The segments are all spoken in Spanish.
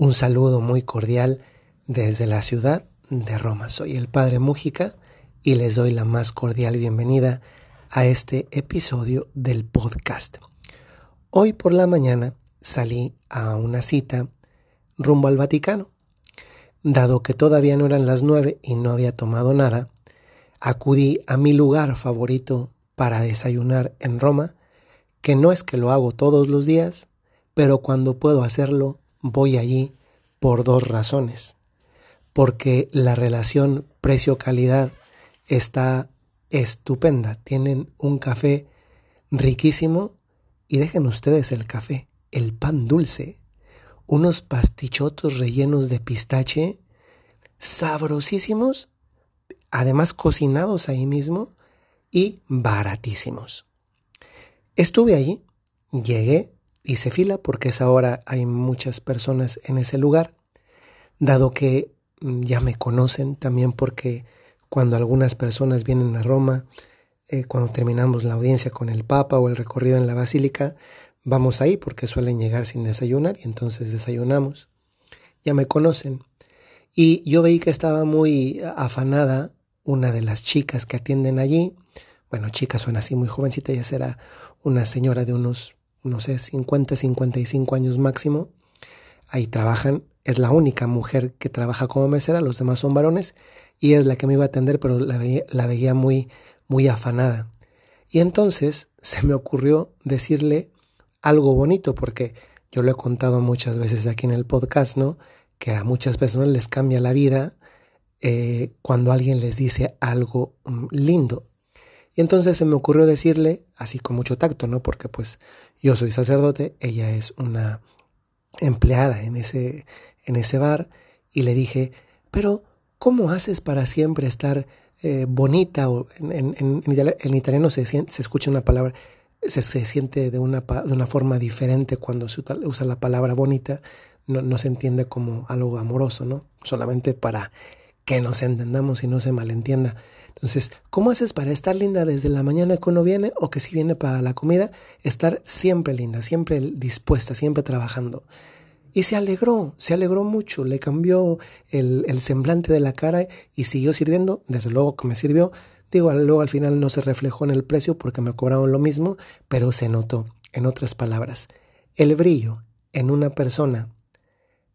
Un saludo muy cordial desde la ciudad de Roma. Soy el Padre Mújica y les doy la más cordial bienvenida a este episodio del podcast. Hoy por la mañana salí a una cita rumbo al Vaticano. Dado que todavía no eran las nueve y no había tomado nada, acudí a mi lugar favorito para desayunar en Roma, que no es que lo hago todos los días, pero cuando puedo hacerlo voy allí por dos razones. Porque la relación precio-calidad está estupenda. Tienen un café riquísimo y dejen ustedes el café, el pan dulce, unos pastichotos rellenos de pistache sabrosísimos, además cocinados ahí mismo y baratísimos. Estuve allí, llegué, hice fila porque es ahora hay muchas personas en ese lugar, dado que mm, ya me conocen también porque cuando algunas personas vienen a Roma, eh, cuando terminamos la audiencia con el Papa o el recorrido en la Basílica, vamos ahí porque suelen llegar sin desayunar y entonces desayunamos. Ya me conocen. Y yo veí que estaba muy afanada una de las chicas que atienden allí. Bueno, chicas son así muy jovencita, ya será una señora de unos no sé, 50, 55 años máximo. Ahí trabajan, es la única mujer que trabaja como mesera, los demás son varones, y es la que me iba a atender, pero la veía, la veía muy, muy afanada. Y entonces se me ocurrió decirle algo bonito, porque yo lo he contado muchas veces aquí en el podcast, ¿no? Que a muchas personas les cambia la vida eh, cuando alguien les dice algo mm, lindo. Entonces se me ocurrió decirle, así con mucho tacto, ¿no? Porque pues yo soy sacerdote, ella es una empleada en ese, en ese bar, y le dije, pero ¿cómo haces para siempre estar eh, bonita? O en, en, italiano se, se escucha una palabra, se, se siente de una, de una, forma diferente cuando se usa la palabra bonita, no, no se entiende como algo amoroso, ¿no? Solamente para que nos entendamos y no se malentienda. Entonces, ¿cómo haces para estar linda desde la mañana que uno viene o que si viene para la comida? Estar siempre linda, siempre dispuesta, siempre trabajando. Y se alegró, se alegró mucho, le cambió el, el semblante de la cara y siguió sirviendo, desde luego que me sirvió. Digo, luego al final no se reflejó en el precio porque me cobraron lo mismo, pero se notó. En otras palabras, el brillo en una persona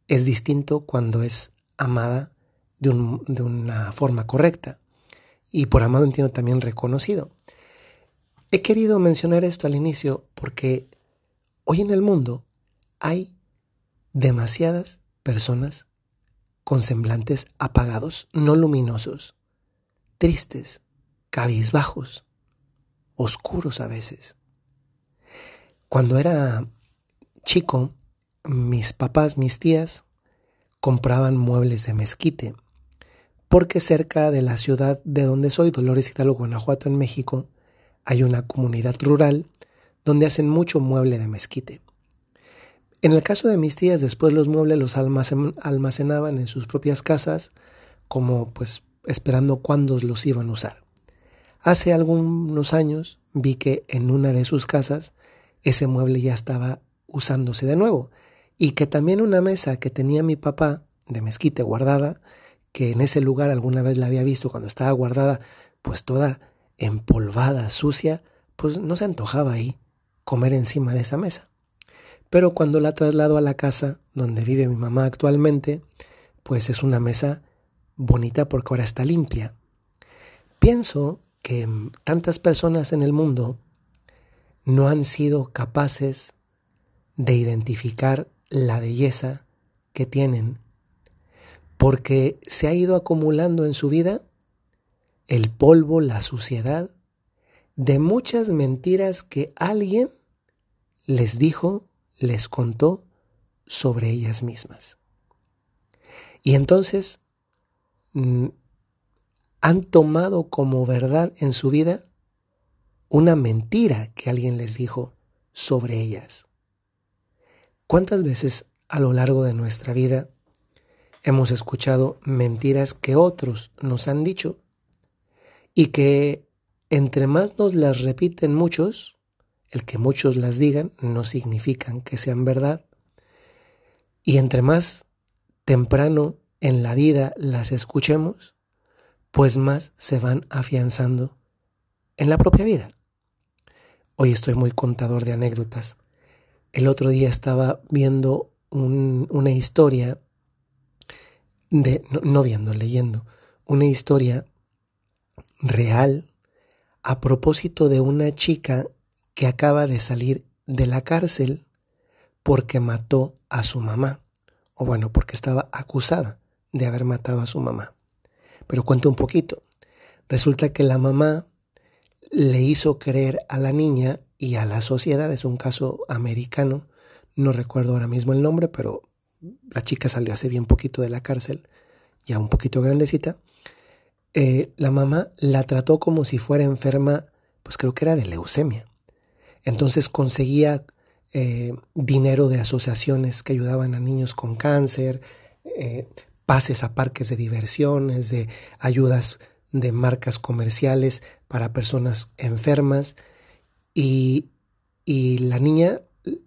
es distinto cuando es amada de, un, de una forma correcta y por amado entiendo también reconocido. He querido mencionar esto al inicio porque hoy en el mundo hay demasiadas personas con semblantes apagados, no luminosos, tristes, cabizbajos, oscuros a veces. Cuando era chico, mis papás, mis tías, compraban muebles de mezquite porque cerca de la ciudad de donde soy, Dolores Hidalgo, Guanajuato, en México, hay una comunidad rural donde hacen mucho mueble de mezquite. En el caso de mis tías, después los muebles los almacenaban en sus propias casas, como pues esperando cuándo los iban a usar. Hace algunos años vi que en una de sus casas ese mueble ya estaba usándose de nuevo y que también una mesa que tenía mi papá de mezquite guardada que en ese lugar alguna vez la había visto cuando estaba guardada, pues toda empolvada, sucia, pues no se antojaba ahí comer encima de esa mesa. Pero cuando la traslado a la casa donde vive mi mamá actualmente, pues es una mesa bonita porque ahora está limpia. Pienso que tantas personas en el mundo no han sido capaces de identificar la belleza que tienen porque se ha ido acumulando en su vida el polvo, la suciedad de muchas mentiras que alguien les dijo, les contó sobre ellas mismas. Y entonces mm, han tomado como verdad en su vida una mentira que alguien les dijo sobre ellas. ¿Cuántas veces a lo largo de nuestra vida hemos escuchado mentiras que otros nos han dicho y que entre más nos las repiten muchos, el que muchos las digan no significan que sean verdad, y entre más temprano en la vida las escuchemos, pues más se van afianzando en la propia vida. Hoy estoy muy contador de anécdotas. El otro día estaba viendo una historia, de, no viendo, leyendo, una historia real a propósito de una chica que acaba de salir de la cárcel porque mató a su mamá, o bueno, porque estaba acusada de haber matado a su mamá. Pero cuento un poquito. Resulta que la mamá le hizo creer a la niña y a la sociedad, es un caso americano, no recuerdo ahora mismo el nombre, pero la chica salió hace bien poquito de la cárcel, ya un poquito grandecita, eh, la mamá la trató como si fuera enferma, pues creo que era de leucemia. Entonces conseguía eh, dinero de asociaciones que ayudaban a niños con cáncer, eh, pases a parques de diversiones, de ayudas de marcas comerciales para personas enfermas y, y la niña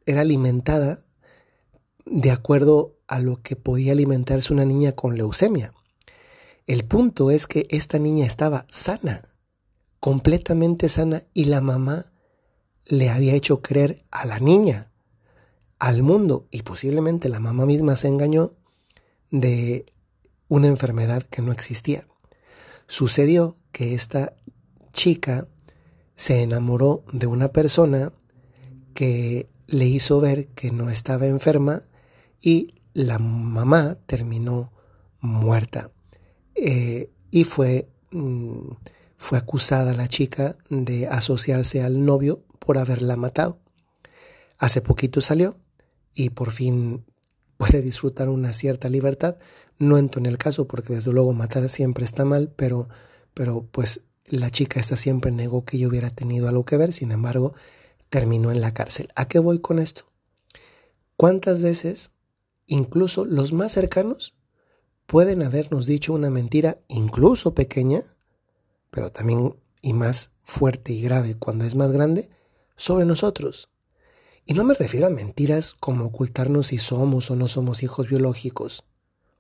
era alimentada de acuerdo a lo que podía alimentarse una niña con leucemia. El punto es que esta niña estaba sana, completamente sana, y la mamá le había hecho creer a la niña, al mundo, y posiblemente la mamá misma se engañó de una enfermedad que no existía. Sucedió que esta chica se enamoró de una persona que le hizo ver que no estaba enferma y la mamá terminó muerta. Eh, y fue, mm, fue acusada la chica de asociarse al novio por haberla matado. Hace poquito salió y por fin puede disfrutar una cierta libertad. No entro en el caso porque desde luego matar siempre está mal, pero, pero pues la chica esta siempre negó que yo hubiera tenido algo que ver, sin embargo, terminó en la cárcel. ¿A qué voy con esto? ¿Cuántas veces, incluso los más cercanos, pueden habernos dicho una mentira, incluso pequeña, pero también y más fuerte y grave cuando es más grande, sobre nosotros. Y no me refiero a mentiras como ocultarnos si somos o no somos hijos biológicos.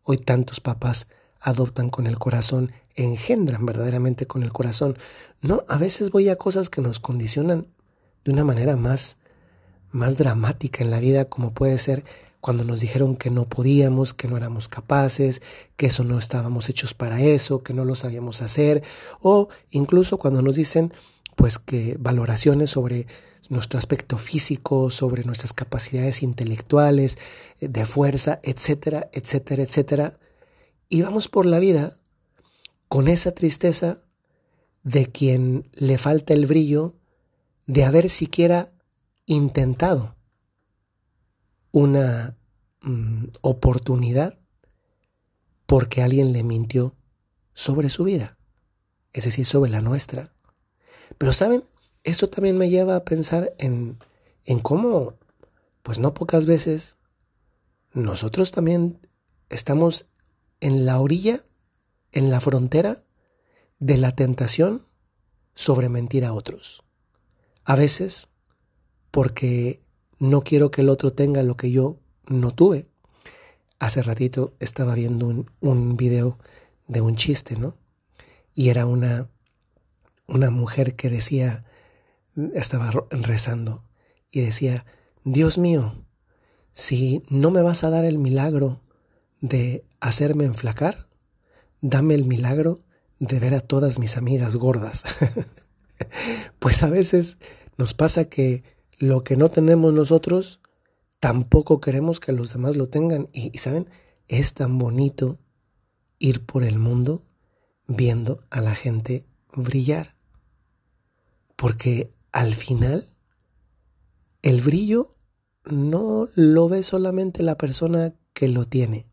Hoy tantos papás adoptan con el corazón, engendran verdaderamente con el corazón. No, a veces voy a cosas que nos condicionan de una manera más más dramática en la vida como puede ser cuando nos dijeron que no podíamos, que no éramos capaces, que eso no estábamos hechos para eso, que no lo sabíamos hacer, o incluso cuando nos dicen pues que valoraciones sobre nuestro aspecto físico, sobre nuestras capacidades intelectuales, eh, de fuerza, etcétera, etcétera, etcétera. Y vamos por la vida con esa tristeza de quien le falta el brillo de haber siquiera intentado una mm, oportunidad porque alguien le mintió sobre su vida, es decir, sobre la nuestra. Pero saben, eso también me lleva a pensar en, en cómo, pues no pocas veces, nosotros también estamos en la orilla, en la frontera de la tentación sobre mentir a otros. A veces porque no quiero que el otro tenga lo que yo no tuve. Hace ratito estaba viendo un, un video de un chiste, ¿no? Y era una, una mujer que decía, estaba rezando y decía, Dios mío, si no me vas a dar el milagro de hacerme enflacar, dame el milagro de ver a todas mis amigas gordas. pues a veces nos pasa que lo que no tenemos nosotros, tampoco queremos que los demás lo tengan. Y, saben, es tan bonito ir por el mundo viendo a la gente brillar. Porque al final, el brillo no lo ve solamente la persona que lo tiene.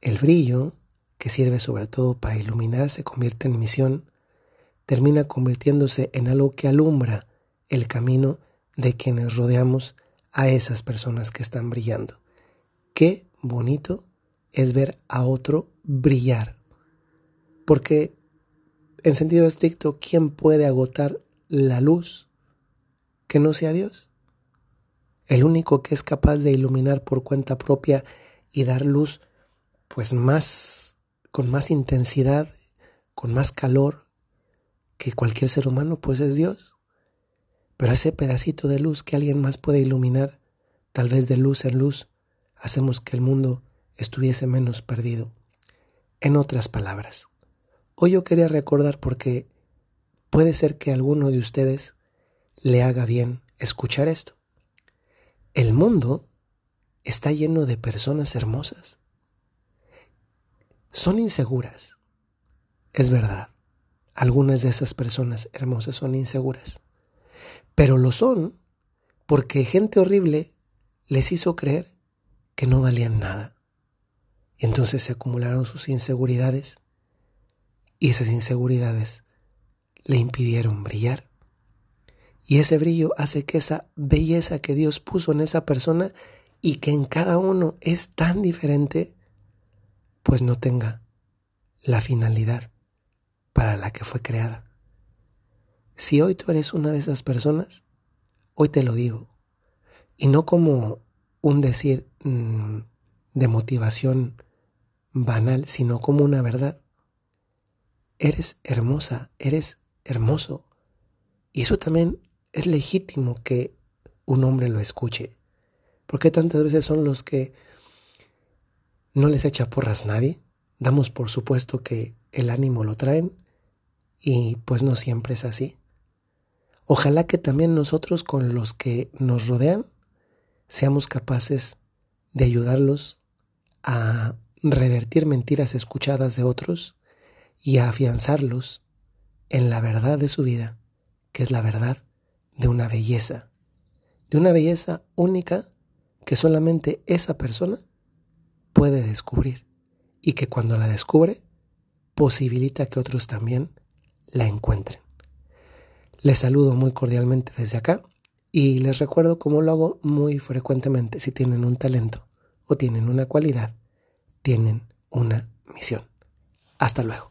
El brillo, que sirve sobre todo para iluminar, se convierte en misión, termina convirtiéndose en algo que alumbra el camino de quienes rodeamos a esas personas que están brillando. Qué bonito es ver a otro brillar. Porque, en sentido estricto, ¿quién puede agotar la luz que no sea Dios? El único que es capaz de iluminar por cuenta propia y dar luz pues más, con más intensidad, con más calor que cualquier ser humano, pues es Dios. Pero ese pedacito de luz que alguien más puede iluminar, tal vez de luz en luz, hacemos que el mundo estuviese menos perdido. En otras palabras, hoy yo quería recordar porque puede ser que a alguno de ustedes le haga bien escuchar esto. El mundo está lleno de personas hermosas. Son inseguras. Es verdad. Algunas de esas personas hermosas son inseguras. Pero lo son porque gente horrible les hizo creer que no valían nada. Y entonces se acumularon sus inseguridades y esas inseguridades le impidieron brillar. Y ese brillo hace que esa belleza que Dios puso en esa persona y que en cada uno es tan diferente, pues no tenga la finalidad para la que fue creada. Si hoy tú eres una de esas personas, hoy te lo digo, y no como un decir mm, de motivación banal, sino como una verdad. Eres hermosa, eres hermoso. Y eso también es legítimo que un hombre lo escuche. Porque tantas veces son los que no les echa porras nadie? Damos por supuesto que el ánimo lo traen y pues no siempre es así. Ojalá que también nosotros con los que nos rodean seamos capaces de ayudarlos a revertir mentiras escuchadas de otros y a afianzarlos en la verdad de su vida, que es la verdad de una belleza, de una belleza única que solamente esa persona puede descubrir y que cuando la descubre posibilita que otros también la encuentren. Les saludo muy cordialmente desde acá y les recuerdo cómo lo hago muy frecuentemente. Si tienen un talento o tienen una cualidad, tienen una misión. Hasta luego.